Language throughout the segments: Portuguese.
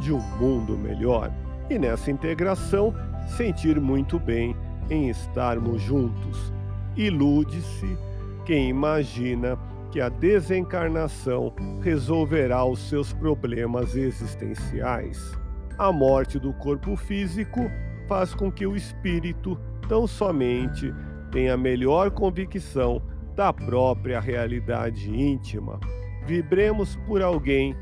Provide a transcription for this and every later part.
de um mundo melhor. E nessa integração, sentir muito bem em estarmos juntos. Ilude-se quem imagina que a desencarnação resolverá os seus problemas existenciais. A morte do corpo físico faz com que o espírito tão somente tenha melhor convicção da própria realidade íntima. Vibremos por alguém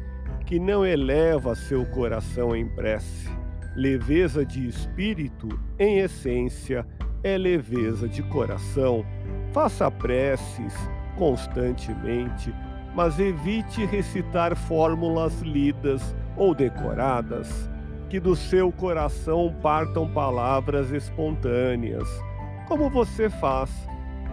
que não eleva seu coração em prece Leveza de espírito, em essência, é leveza de coração. Faça preces constantemente, mas evite recitar fórmulas lidas ou decoradas. Que do seu coração partam palavras espontâneas, como você faz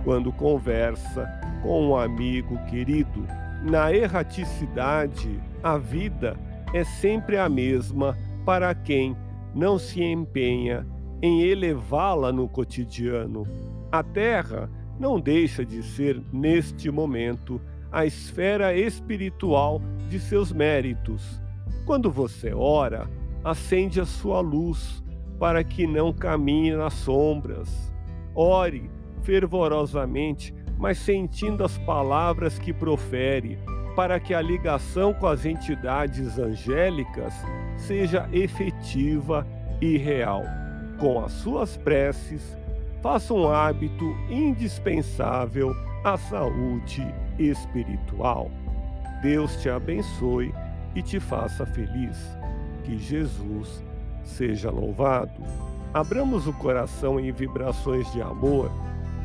quando conversa com um amigo querido. Na erraticidade, a vida é sempre a mesma para quem não se empenha em elevá-la no cotidiano. A Terra não deixa de ser, neste momento, a esfera espiritual de seus méritos. Quando você ora, acende a sua luz para que não caminhe nas sombras. Ore fervorosamente, mas sentindo as palavras que profere, para que a ligação com as entidades angélicas seja efetiva e real. Com as suas preces, faça um hábito indispensável à saúde espiritual. Deus te abençoe e te faça feliz. Que Jesus seja louvado. Abramos o coração em vibrações de amor,